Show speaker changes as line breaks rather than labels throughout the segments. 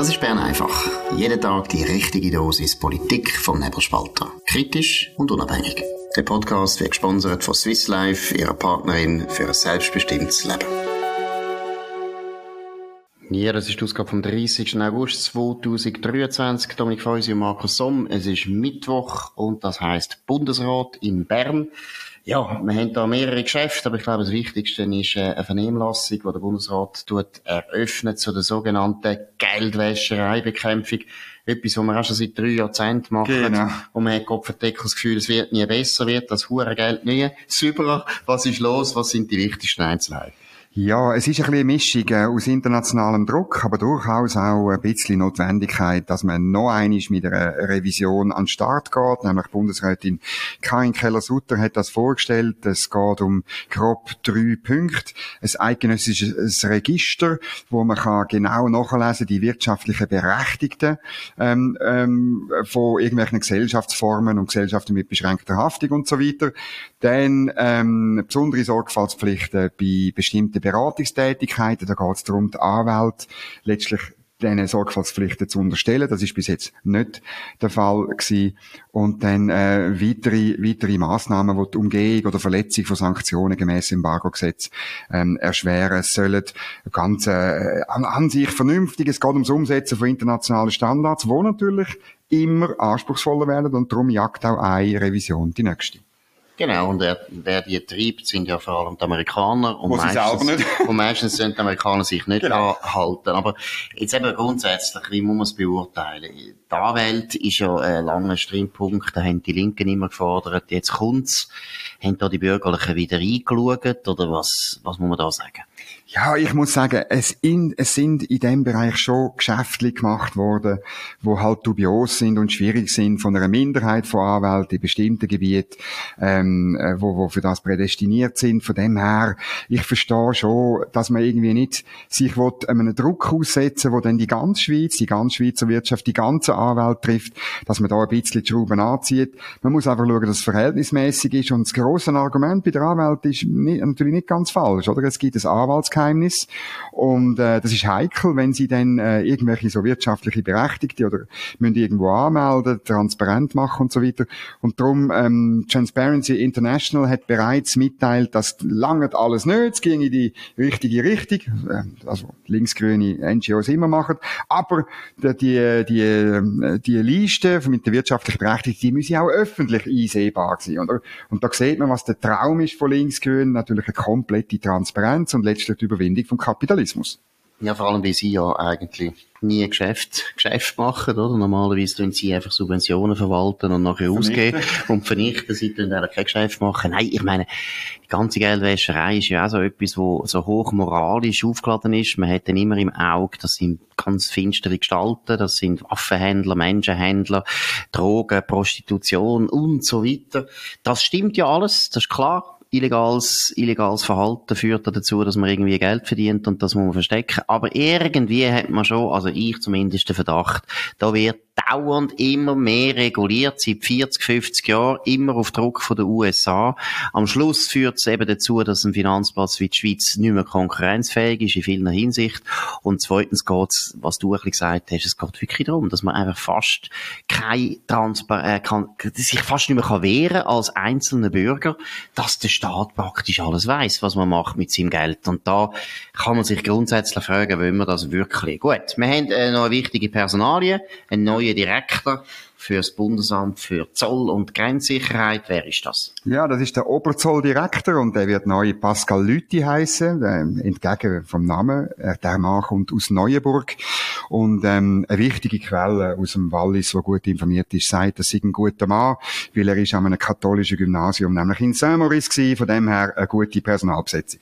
Das ist Bern einfach. Jeden Tag die richtige Dosis Politik vom Nebelspalter. Kritisch und unabhängig. Der Podcast wird gesponsert von Swiss Life, ihrer Partnerin für ein selbstbestimmtes Leben. Ja, das ist die Ausgabe vom 30. August 2023. Dominik Feusi und Markus Somm. Es ist Mittwoch und das heißt Bundesrat in Bern. Ja, wir haben da mehrere Geschäfte, aber ich glaube, das Wichtigste ist äh, eine Vernehmlassung, die der Bundesrat tut, eröffnet zu der sogenannten Geldwäschereibekämpfung. Etwas, was wir auch schon seit drei Jahrzehnten machen.
Genau.
Und man hat Kopfverdeckel das Gefühl, es wird nie besser, wird das hure Geld nie sauberer. Was ist los? Was sind die wichtigsten Einzelheiten?
Ja, es ist ein bisschen eine Mischung äh, aus internationalem Druck, aber durchaus auch ein bisschen Notwendigkeit, dass man noch einmal mit einer Revision an den Start geht. Nämlich Bundesrätin Karin Keller-Sutter hat das vorgestellt. Es geht um grob drei Punkte. Ein eidgenössisches Register, wo man kann genau nachlesen die wirtschaftlichen Berechtigten ähm, ähm, von irgendwelchen Gesellschaftsformen und Gesellschaften mit beschränkter Haftung und so weiter. Dann ähm, besondere Sorgfaltspflichten bei bestimmten Beratungstätigkeiten. Da geht es darum, die Anwälte letztlich diesen Sorgfaltspflichten zu unterstellen. Das ist bis jetzt nicht der Fall gewesen. Und dann äh, weitere, weitere Massnahmen, die die Umgehung oder Verletzung von Sanktionen gemäß Embargo-Gesetz ähm, erschweren sollen. Ganz äh, an, an sich vernünftig. Es geht ums Umsetzen von internationalen Standards, wo natürlich immer anspruchsvoller werden und darum jagt auch eine Revision die nächste.
Genau, und wer, wer die treibt, sind ja vor allem die Amerikaner. Und
Wo nicht.
und meistens sind die Amerikaner sich nicht
Genau.
halten. Aber jetzt eben grundsätzlich, wie muss man es beurteilen? Die Anwälte ist ja ein langer Streampunkt, da haben die Linken immer gefordert, jetzt kommt's. Haben da die Bürgerlichen wieder eingeschaut, oder was, was muss man da sagen?
Ja, ich muss sagen, es, in, es sind in dem Bereich schon Geschäfte gemacht worden, wo halt dubios sind und schwierig sind von einer Minderheit von Anwälten in bestimmten Gebieten, ähm, äh, wo, wo für das prädestiniert sind. Von dem her, ich verstehe schon, dass man irgendwie nicht sich will, einem Druck aussetzen wo dann die ganze Schweiz, die ganze Schweizer Wirtschaft, die ganze Anwälte trifft, dass man da ein bisschen die Schrauben anzieht. Man muss einfach schauen, dass es verhältnismäßig ist und das grosse Argument bei der Anwalt ist nicht, natürlich nicht ganz falsch, oder? Es gibt ein Anwaltsgeheimnis und äh, das ist heikel, wenn sie dann äh, irgendwelche so wirtschaftliche Berechtigte oder müssen irgendwo anmelden, transparent machen und so weiter. Und darum ähm, Transparency International hat bereits mitteilt, dass lange alles nicht, es ging in die richtige Richtung, äh, also linksgrüne NGOs immer machen, aber die, die, die, äh, die Liste mit den wirtschaftlichen Berechtigten, die müssen auch öffentlich einsehbar sein. Oder? Und da sieht man, was der Traum ist von linksgrün, natürlich eine komplette Transparenz und letztlich Überwindung vom Kapitalismus.
Ja, vor allem, weil sie ja eigentlich nie Geschäft, Geschäft machen, oder? Normalerweise tun sie einfach Subventionen verwalten und nachher ausgeben und vernichten. Sie tun eigentlich kein Geschäft machen. Nein, ich meine, die ganze Geldwäscherei ist ja auch so etwas, wo so hoch moralisch aufgeladen ist. Man hat dann immer im Auge, das sind ganz finstere Gestalten, das sind Waffenhändler, Menschenhändler, Drogen, Prostitution und so weiter. Das stimmt ja alles, das ist klar illegales, illegales Verhalten führt dazu, dass man irgendwie Geld verdient und das muss man verstecken. Aber irgendwie hat man schon, also ich zumindest den Verdacht, da wird dauernd immer mehr reguliert, seit 40, 50 Jahren, immer auf Druck von den USA. Am Schluss führt es eben dazu, dass ein Finanzplatz wie die Schweiz nicht mehr konkurrenzfähig ist in vieler Hinsicht. Und zweitens geht's, was du ein bisschen gesagt hast, es geht wirklich darum, dass man einfach fast kein Transpar äh, kann, sich fast nicht mehr kann wehren als einzelner Bürger, dass der Staat praktisch alles weiß, was man macht mit seinem Geld. Und da kann man sich grundsätzlich fragen, wollen wir das wirklich? Gut, wir haben äh, noch eine wichtige Personalie, einen neuen Direktor für das Bundesamt für Zoll- und Grenzsicherheit. Wer ist das?
Ja, das ist der Oberzolldirektor und der wird neu Pascal Lüthi heißen, äh, entgegen vom Namen. Äh, der Mann kommt aus Neuenburg und ähm, eine wichtige Quelle aus dem Wallis, wo gut informiert ist, sagt, das sei ein guter Mann, weil er ist an einem katholischen Gymnasium, nämlich in Saint-Maurice von dem her eine gute Personalbesetzung.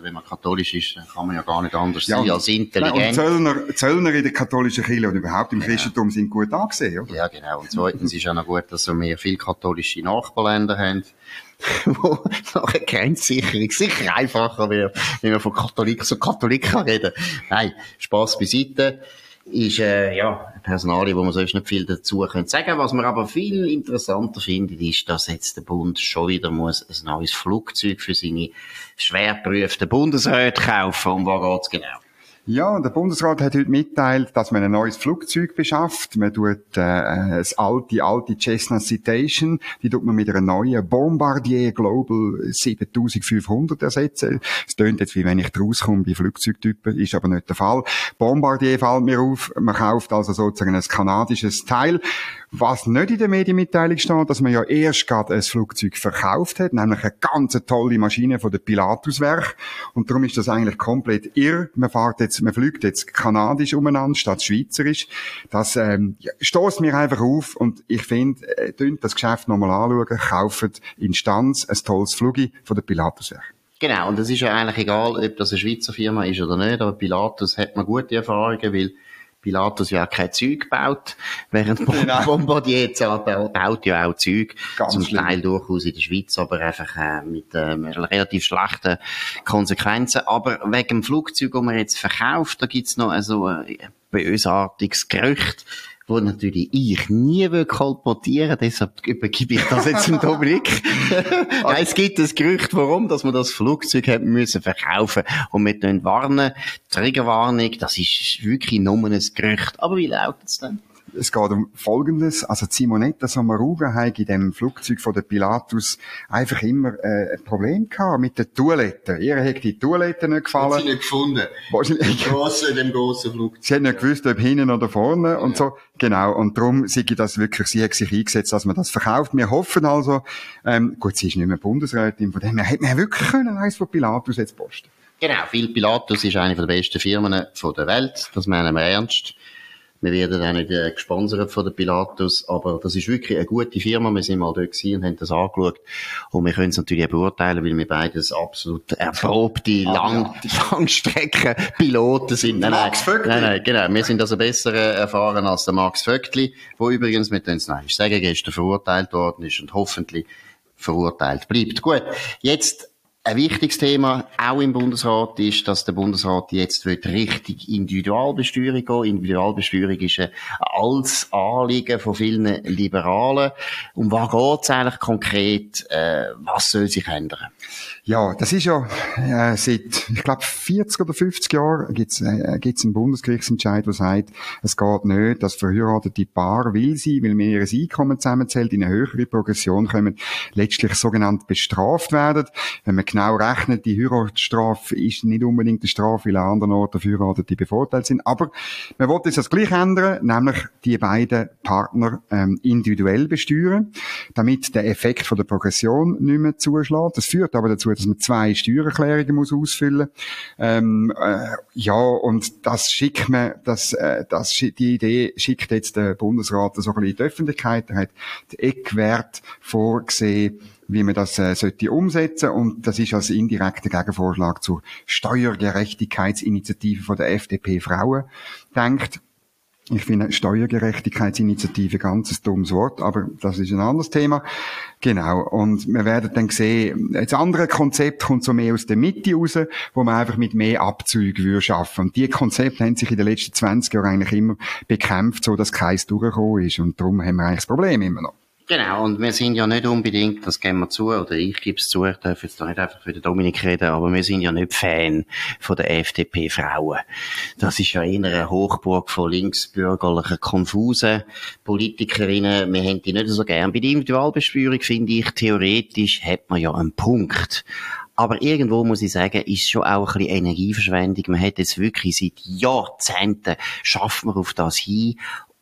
Genau, also wenn man katholisch ist, dann kann man ja gar nicht anders
Ja,
sein als
Nein, und
intelligent.
Zöllner, Zöllner in der katholischen Kirche oder überhaupt im Christentum sind gut angesehen, oder?
Ja, genau. Und zweitens ist ja noch gut, dass wir viele katholische Nachbarländer haben, wo nachher Grenzsicherung sicher einfacher wird, wenn man von Katholik zu Katholik kann reden. Nein, Spass beiseite. Ist, äh, ja, eine Personalie, wo man sonst nicht viel dazu können sagen. Was man aber viel interessanter findet, ist, dass jetzt der Bund schon wieder muss ein neues Flugzeug für seine schwer geprüften Bundesräte kaufen. Um was geht's genau?
Ja, der Bundesrat hat heute mitteilt, dass man ein neues Flugzeug beschafft. Man tut äh, das alte, alte Cessna Citation, die tut man mit einer neuen Bombardier Global 7500 ersetzen. Es tönt jetzt, wie wenn ich rauskomme bei Flugzeugtypen, ist aber nicht der Fall. Bombardier fällt mir auf, man kauft also sozusagen ein kanadisches Teil. Was nicht in der Medienmitteilung steht, dass man ja erst gerade ein Flugzeug verkauft hat, nämlich eine ganz tolle Maschine von der Pilatuswerk. Und darum ist das eigentlich komplett irr. Man fährt jetzt, man fliegt jetzt kanadisch umeinander statt schweizerisch. Das ähm, ja, stoßt mir einfach auf und ich finde, äh, das Geschäft nochmal anschauen, kauft Instanz ein tolles Flugi von der Pilatuswerk.
Genau, und es ist ja eigentlich egal, ob das eine Schweizer Firma ist oder nicht, aber Pilatus hat man gute Erfahrungen, weil Pilatus ja kein Zeug baut, während genau. Bombardier baut ja auch Zeug, Ganz zum schlimm. Teil durchaus in der Schweiz, aber einfach äh, mit äh, relativ schlechten Konsequenzen. Aber wegen dem Flugzeug, das man jetzt verkauft, da gibt's noch also, ein bösartiges Gerücht, wo natürlich ich nie will kolportieren, deshalb übergebe ich das jetzt dem Dominik. Nein, es gibt ein Gerücht, warum, dass man das Flugzeug hat müssen verkaufen und wir warnen, Triggerwarnung, das ist wirklich nur ein Gerücht. Aber wie lautet es denn?
Es geht um Folgendes. Also Simonetta Sommaruga hat in dem Flugzeug von der Pilatus einfach immer äh, ein Problem gehabt mit den Toiletten. Ihr hat die Toiletten nicht gefallen. Hat
sie nicht gefunden. Wahrscheinlich. Grosse, in dem grossen Flugzeug.
Sie hat nicht gewusst, ob hinten oder vorne ja. und so. Genau. Und darum sie das wirklich, sie hat sich eingesetzt, dass man das verkauft. Wir hoffen also, ähm, gut, sie ist nicht mehr Bundesrätin, von dem her hätte man wirklich können, eins von Pilatus jetzt posten.
Genau. Phil Pilatus ist eine der besten Firmen der Welt. Das meinen wir ernst. Wir werden auch nicht äh, gesponsert von der Pilatus, aber das ist wirklich eine gute Firma. Wir sind mal dort gewesen und haben das angeschaut. Und wir können es natürlich auch beurteilen, weil wir beides absolut erprobte ah, Lang ja. Langstreckenpiloten sind.
Nein, Max Vöckli.
Nein, nein, genau. Wir sind also besser erfahren als der Max Vöckli, wo übrigens, können es noch sagen, gestern verurteilt worden ist und hoffentlich verurteilt bleibt. Gut, jetzt ein wichtiges Thema, auch im Bundesrat, ist, dass der Bundesrat jetzt richtig Individualbesteuerung gehen. Individualbesteuerung ist ein altes Anliegen von vielen Liberalen. Um was geht es eigentlich konkret? Äh, was soll sich ändern?
Ja, das ist ja äh, seit, ich glaube, 40 oder 50 Jahren gibt's äh, einen Bundesgerichtsentscheid, der sagt, es geht nicht, dass verheiratete Paar, will sie, weil man ihr Einkommen zusammenzählt, in eine höhere Progression kommen, letztlich sogenannt bestraft werden. Wenn man genau rechnet, die Heiratsstrafe ist nicht unbedingt eine Strafe, weil an anderen Orten Verheiratete bevorteilt sind. Aber man will das gleich ändern, nämlich die beiden Partner ähm, individuell besteuern, damit der Effekt von der Progression nicht mehr zuschlägt. Das führt aber dazu, dass man zwei Steuererklärungen muss ausfüllen ähm, äh, Ja, und das schickt man, das, äh, das, die Idee schickt jetzt der Bundesrat so ein bisschen in die Öffentlichkeit. Er hat die Eckwert vorgesehen, wie man das äh, sollte umsetzen und das ist als indirekter Gegenvorschlag zur Steuergerechtigkeitsinitiative von der FDP Frauen denkt. Ich finde Steuergerechtigkeitsinitiative ganz ein dummes Wort, aber das ist ein anderes Thema. Genau. Und wir werden dann sehen, das andere Konzept kommt so mehr aus der Mitte raus, wo man einfach mit mehr Abzügen würde schaffen. Und die Konzepte haben sich in den letzten 20 Jahren eigentlich immer bekämpft, so dass keins durchgekommen ist. Und darum haben wir eigentlich das Problem immer noch.
Genau, und wir sind ja nicht unbedingt, das geben wir zu, oder ich gebe es zu, ich darf jetzt da nicht einfach für den Dominik reden, aber wir sind ja nicht Fan von der FDP-Frauen. Das ist ja eher eine Hochburg von linksbürgerlichen, konfusen Politikerinnen. Wir haben die nicht so gern. Bei der Individualbesteuerung finde ich, theoretisch hat man ja einen Punkt. Aber irgendwo muss ich sagen, ist schon auch ein bisschen Energieverschwendung. Man hat jetzt wirklich seit Jahrzehnten schafft man auf das hin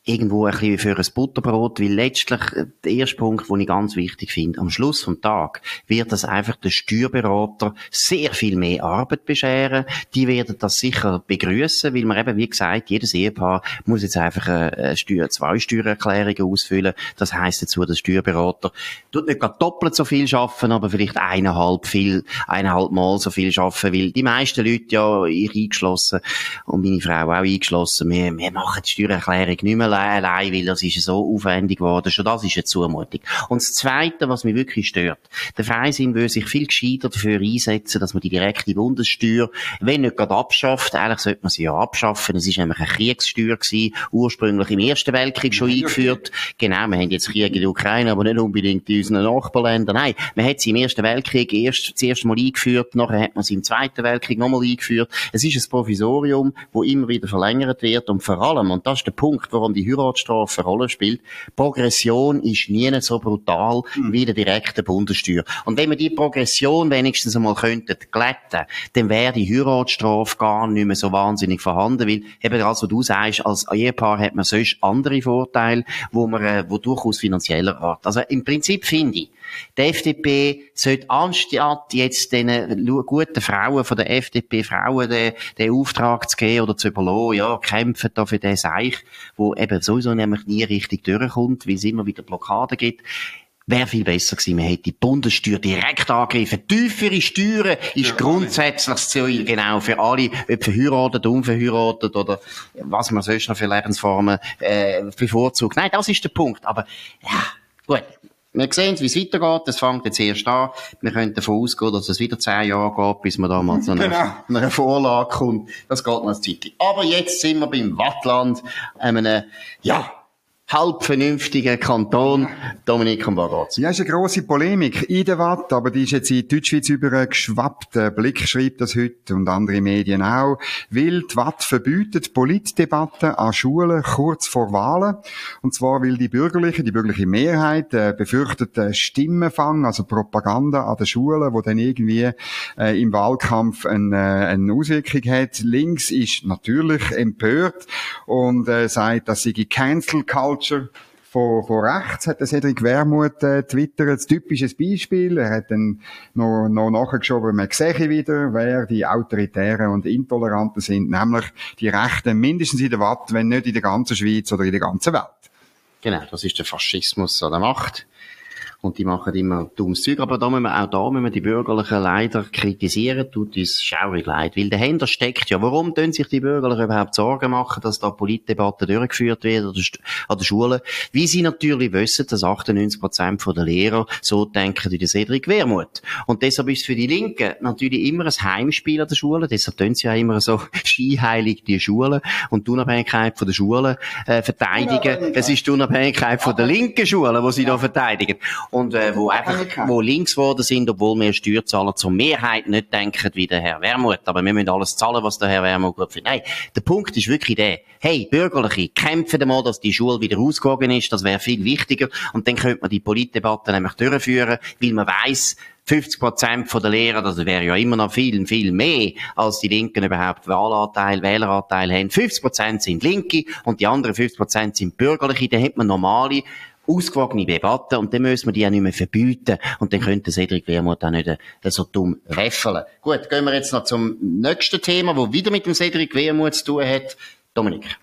irgendwo ein bisschen für ein Butterbrot, weil letztlich äh, der erste Punkt, den ich ganz wichtig finde, am Schluss vom Tag wird das einfach der Steuerberater sehr viel mehr Arbeit bescheren. Die werden das sicher begrüßen, weil man eben, wie gesagt, jedes Ehepaar muss jetzt einfach eine Steuer, zwei Steuererklärungen ausfüllen. Das heißt dazu, der Steuerberater tut nicht gerade doppelt so viel schaffen, aber vielleicht eineinhalb viel, eineinhalb Mal so viel schaffen, weil die meisten Leute ja, ich eingeschlossen und meine Frau auch eingeschlossen, wir, wir machen die Steuererklärung nicht mehr allein, weil das ist so aufwendig geworden. Schon das ist eine Zumutung. Und das Zweite, was mich wirklich stört, der Freisinn würde sich viel gescheiter dafür einsetzen, dass man die direkte Bundessteuer, wenn nicht gerade abschafft, eigentlich sollte man sie ja abschaffen. Es ist nämlich eine Kriegssteuer gewesen, ursprünglich im Ersten Weltkrieg schon eingeführt. Genau, wir haben jetzt Krieg in der Ukraine, aber nicht unbedingt in unseren Nachbarländern. Nein, man hat sie im Ersten Weltkrieg erst, das Mal eingeführt, nachher hat man sie im Zweiten Weltkrieg nochmal eingeführt. Es ist ein Provisorium, wo immer wieder verlängert wird und vor allem, und das ist der Punkt, warum die Heiratsstrafe eine Rolle spielt, Progression ist nie so brutal mhm. wie der direkte Bundessteuer. Und wenn wir die Progression wenigstens einmal könnten glätten, dann wäre die Heiratsstrafe gar nicht mehr so wahnsinnig vorhanden, weil eben also du sagst, als Ehepaar hat man sonst andere Vorteile, wo man, äh, wo durchaus finanzieller Art. Also im Prinzip finde ich, die FDP sollte anstatt jetzt den guten Frauen von der FDP Frauen den, den Auftrag zu geben oder zu überlassen, ja, kämpfen da für den Seich, wo eben sowieso nämlich nie richtig durchkommt, weil es immer wieder Blockaden gibt wäre viel besser gewesen. Man hätte die Bundessteuer direkt angegriffen. Tiefere Steuern ist ja, grundsätzlich das Ziel, genau, für alle, ob verheiratet, unverheiratet oder was man sonst noch für Lebensformen äh, bevorzugt. Nein, das ist der Punkt. Aber ja, gut. Wir sehen, wie es weitergeht. Es fängt jetzt erst an. Wir können davon ausgehen, dass es wieder zehn Jahre geht, bis man da mal zu einer, genau. einer Vorlage kommt. Das geht noch eine Zeit. Aber jetzt sind wir beim Wattland, einem, ja, halb vernünftigen Kanton, Dominik Ambarazzi.
Ja, ist eine grosse Polemik in der Watt, aber die ist jetzt in Deutschschweiz übergeschwappt. Der Blick schreibt das heute und andere Medien auch. Weil die Watt verbietet Politdebatten an Schulen kurz vor Wahlen. Und zwar weil die bürgerliche, die bürgerliche Mehrheit äh, befürchtet äh, Stimmenfang, also Propaganda an den Schulen, wo dann irgendwie äh, im Wahlkampf eine, äh, eine Auswirkung hat. Links ist natürlich empört und äh, sagt, dass sie Cancel Culture Culture von, von rechts hat Cedric Wermuth äh, twittert, typisches Beispiel. Er hat dann noch, noch nachgeschoben, man sehe wieder, wer die Autoritären und Intoleranten sind, nämlich die Rechten mindestens in der Watt, wenn nicht in der ganzen Schweiz oder in der ganzen Welt.
Genau, das ist der Faschismus an der Macht und die machen immer dummes Zeug. Aber da müssen wir, auch da müssen wir die Bürgerlichen leider kritisieren, tut uns schaurig leid. Weil dahinter steckt ja, warum tun sich die Bürgerlichen überhaupt Sorgen machen, dass da Politdebatten durchgeführt werden an der Schule? Wie sie natürlich wissen, dass 98 Prozent der Lehrer so denken wie der Cedric Wermuth. Und deshalb ist für die Linken natürlich immer ein Heimspiel an der Schule. Deshalb tun sie ja immer so skiheilig die Schulen und die Unabhängigkeit von der Schulen äh, verteidigen. Es ist die Unabhängigkeit von der linken Schulen, die sie da verteidigen und äh, wo einfach wo links geworden sind, obwohl wir Steuerzahler zur Mehrheit nicht denken wie der Herr Wermuth. Aber wir müssen alles zahlen, was der Herr Wermuth gut findet. Nein, der Punkt ist wirklich der, hey, Bürgerliche, kämpfen mal, dass die Schule wieder ausgegangen ist, das wäre viel wichtiger. Und dann könnte man die Politdebatte nämlich durchführen, weil man weiss, 50 Prozent der Lehrer, das wäre ja immer noch viel, viel mehr, als die Linken überhaupt Wahlanteil, Wähleranteil haben. 50 Prozent sind Linke und die anderen 50 Prozent sind Bürgerliche. Dann hat man normale ausgewogene Debatte und dann müssen wir die auch nicht mehr verbieten und dann könnte Cedric Wermuth auch nicht äh, so dumm räffeln. Gut, gehen wir jetzt noch zum nächsten Thema, wo wieder mit dem Cedric Wermuth zu tun hat. Dominik.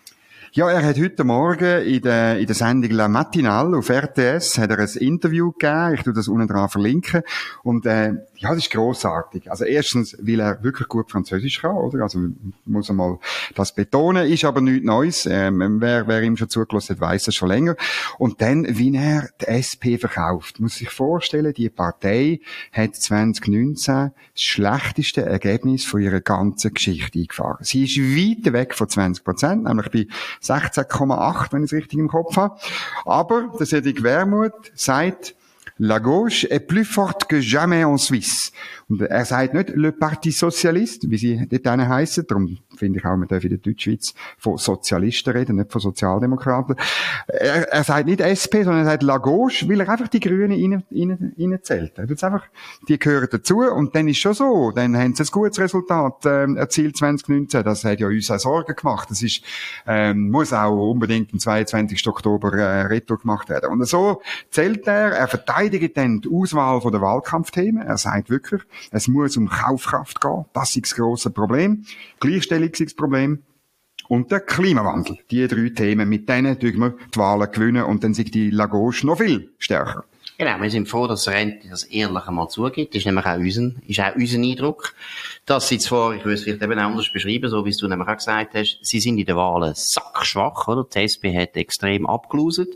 Ja, er hat heute Morgen in der, in der Sendung La Matinale auf RTS hat er ein Interview gegeben. Ich tu das unten dran verlinken. Und, äh, ja, das ist großartig. Also erstens, weil er wirklich gut Französisch kann, oder? Also muss er mal das betonen. Ist aber nichts Neues. Ähm, wer, wer ihm schon zugelassen hat, weiss das schon länger. Und dann, wie er die SP verkauft. Muss sich vorstellen, die Partei hat 2019 das schlechteste Ergebnis von ihrer ganzen Geschichte eingefahren. Sie ist weit weg von 20 Prozent, nämlich bei 16,8, wenn ich es richtig im Kopf habe. Aber der Cedric Wermuth sagt, La gauche est plus forte que jamais en Suisse. Und er sagt nicht Le Parti Socialiste, wie sie dort heissen. Darum finde ich auch, man darf in der Deutschschweiz von Sozialisten reden, nicht von Sozialdemokraten. Er, er sagt nicht SP, sondern er sagt La Gauche, weil er einfach die Grünen rein, rein, reinzählt. Er einfach, die gehören dazu und dann ist schon so. Dann haben sie ein gutes Resultat äh, erzielt 2019. Das hat ja uns auch Sorgen gemacht. Das ist, ähm, muss auch unbedingt am 22. Oktober äh, Retour gemacht werden. Und so zählt er, er verteidigt dann die Auswahl von der Wahlkampfthemen. Er sagt wirklich, es muss um Kaufkraft gehen. Das ist das grosse Problem. Gleichstellung ist das Problem. Und der Klimawandel. Die drei Themen, mit denen tun wir die Wahlen gewinnen und dann sind die Lagos noch viel stärker.
Genau, wir sind froh, dass der Rente das ehrlich einmal zugibt. Das ist nämlich auch unser, ist auch unser Eindruck. Dass sie zwar, ich würde es vielleicht eben anders beschreiben, so wie du nämlich auch gesagt hast, sie sind in den Wahlen sackschwach, oder? Die SP hat extrem abgeloset.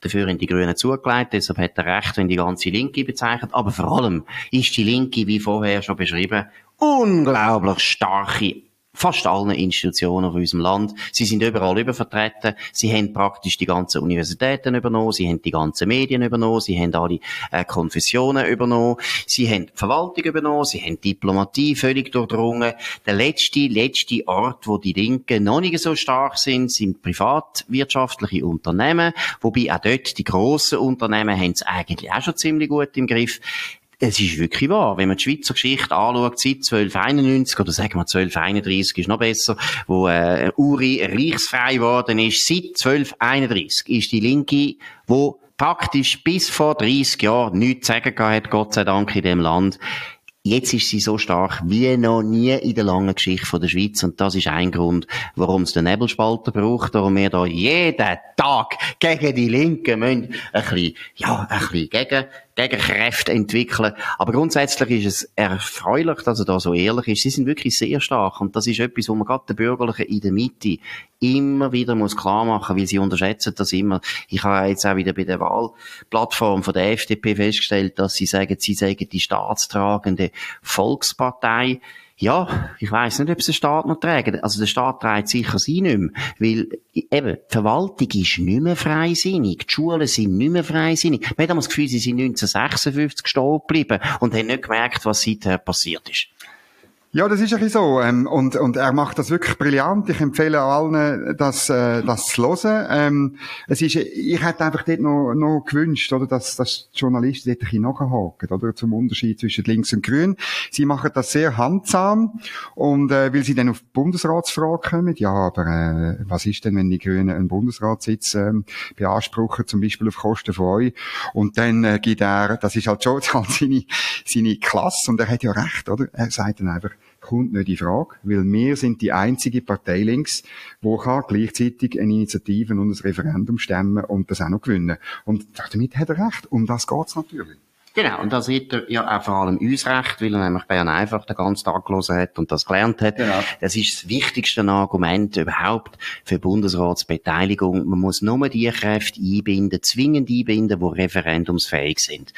Dafür haben die Grünen zugelegt, deshalb hat er recht, wenn die ganze Linke bezeichnet. Aber vor allem ist die Linke, wie vorher schon beschrieben, unglaublich starke fast allen Institutionen von unserem Land. Sie sind überall übervertreten. Sie haben praktisch die ganzen Universitäten übernommen. Sie haben die ganzen Medien übernommen. Sie haben alle äh, Konfessionen übernommen. Sie haben die Verwaltung übernommen. Sie haben Diplomatie völlig durchdrungen. Der letzte, letzte Ort, wo die Linken noch nicht so stark sind, sind privatwirtschaftliche Unternehmen. Wobei auch dort die grossen Unternehmen haben es eigentlich auch schon ziemlich gut im Griff es ist wirklich wahr. Wenn man die Schweizer Geschichte anschaut, seit 1291, oder sagen wir 1231 ist noch besser, wo äh, Uri reichsfrei geworden ist, seit 1231 ist die Linke, wo praktisch bis vor 30 Jahren nichts zu sagen hat, Gott sei Dank in dem Land, Jetzt ist sie so stark wie noch nie in der langen Geschichte der Schweiz. Und das ist ein Grund, warum es den Nebelspalter braucht, warum wir da jeden Tag gegen die Linken müssen ein bisschen, ja, ein bisschen gegen Gegenkräfte entwickeln. Aber grundsätzlich ist es erfreulich, dass er da so ehrlich ist. Sie sind wirklich sehr stark. Und das ist etwas, wo man gerade den Bürgerlichen in der Mitte immer wieder muss klar machen, weil sie unterschätzen das immer. Ich habe jetzt auch wieder bei der Wahlplattform von der FDP festgestellt, dass sie sagen, sie sagen die staatstragende Volkspartei. Ja, ich weiß nicht, ob es der Staat noch trägt. Also der Staat trägt sicher sie nicht mehr. Weil eben, die Verwaltung ist nicht mehr freisinnig. Die Schulen sind nicht mehr freisinnig. Man hat das Gefühl, sie sind 1956 stehen geblieben und haben nicht gemerkt, was seither passiert ist.
Ja, das ist ein bisschen so. Ähm, und, und er macht das wirklich brillant. Ich empfehle allen, das, äh, das zu hören. Ähm, es ist, ich hätte einfach dort noch, noch gewünscht, oder, dass, dass die Journalisten dort ein bisschen nachhaken, oder, zum Unterschied zwischen links und grün. Sie machen das sehr handsam. Und, äh, weil sie dann auf die Bundesratsfrage kommen. Ja, aber, äh, was ist denn, wenn die Grünen einen Bundesratssitz, ähm, beanspruchen, zum Beispiel auf Kosten von euch? Und dann, äh, gibt er, das ist halt schon halt seine, seine Klasse. Und er hat ja recht, oder? Er sagt dann einfach, kommt nicht in Frage, weil wir sind die einzige Partei links, wo kann gleichzeitig eine Initiative und ein Referendum stemmen und das auch noch gewinnen. Und damit hat er recht. Um das geht's natürlich.
Genau, und da sieht er ja auch vor allem uns recht, weil er nämlich Bern einfach den ganzen Tag gelesen hat und das gelernt hat. Genau. Das ist das wichtigste Argument überhaupt für Bundesratsbeteiligung. Man muss nur die Kräfte einbinden, zwingend einbinden, die referendumsfähig sind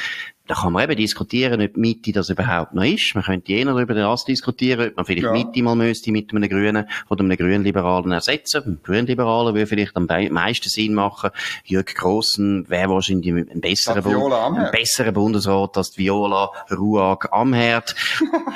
da kann man eben diskutieren, ob Mitte das überhaupt noch ist. Man könnte jener darüber das diskutieren, ob man vielleicht ja. Mitte mal müsste mit einem Grünen oder einem Grünliberalen ersetzen. Ein Grünliberalen würde vielleicht am meisten Sinn machen. Jörg Grossen wäre wahrscheinlich ein besserer, Bu ein besserer Bundesrat als Viola Ruag Amherd.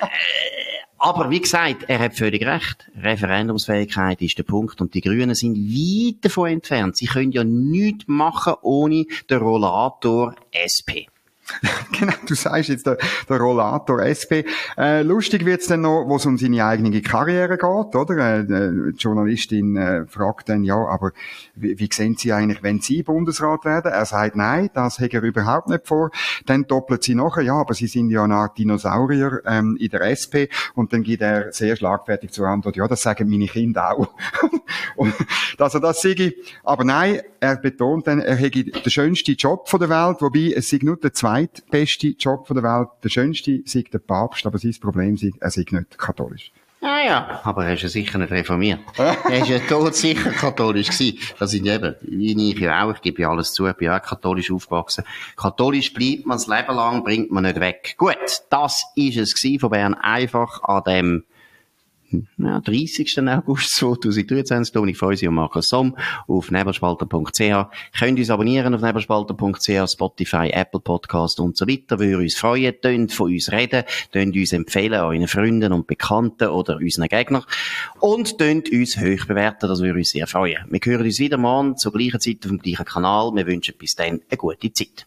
Äh, aber wie gesagt, er hat völlig recht. Referendumsfähigkeit ist der Punkt und die Grünen sind weit davon entfernt. Sie können ja nichts machen ohne den Rollator SP.
genau, du sagst jetzt der, der Rollator SP. Äh, lustig wird's dann noch, wo es um seine eigene Karriere geht, oder? Äh, die Journalistin äh, fragt dann, ja, aber wie, wie sehen Sie eigentlich, wenn Sie Bundesrat werden? Er sagt, nein, das hätte er überhaupt nicht vor. Dann doppelt sie nachher, ja, aber Sie sind ja eine Art Dinosaurier ähm, in der SP. Und dann geht er sehr schlagfertig zur Antwort, ja, das sagen meine Kinder auch. und, also das sage. Aber nein, er betont dann, er hätte den schönsten Job von der Welt, wobei es sind nur der zweitbeste Job von der Welt. Der schönste sei der Papst, aber sein Problem ist, er sei nicht katholisch.
Ah ja, aber er ist ja sicher nicht reformiert. er ist ja tot sicher katholisch gewesen. Das sind eben, wie ich ja auch, ich gebe ja alles zu, ich bin ja auch katholisch aufgewachsen. Katholisch bleibt man das Leben lang, bringt man nicht weg. Gut, das ist es gewesen von Bern einfach an dem ja, 30. August 2023. Dominik Feusi und Markus Somm auf nebelspalter.ch. Könnt uns abonnieren auf nebelspalter.ch, Spotify, Apple Podcast und so weiter. Wir uns freuen. Tönt von uns reden. Tönt uns empfehlen an euren Freunden und Bekannten oder unseren Gegnern. Und tönt uns hoch bewerten. Das würde uns sehr freuen. Wir hören uns wieder morgen zur gleichen Zeit auf dem gleichen Kanal. Wir wünschen bis dann eine gute Zeit.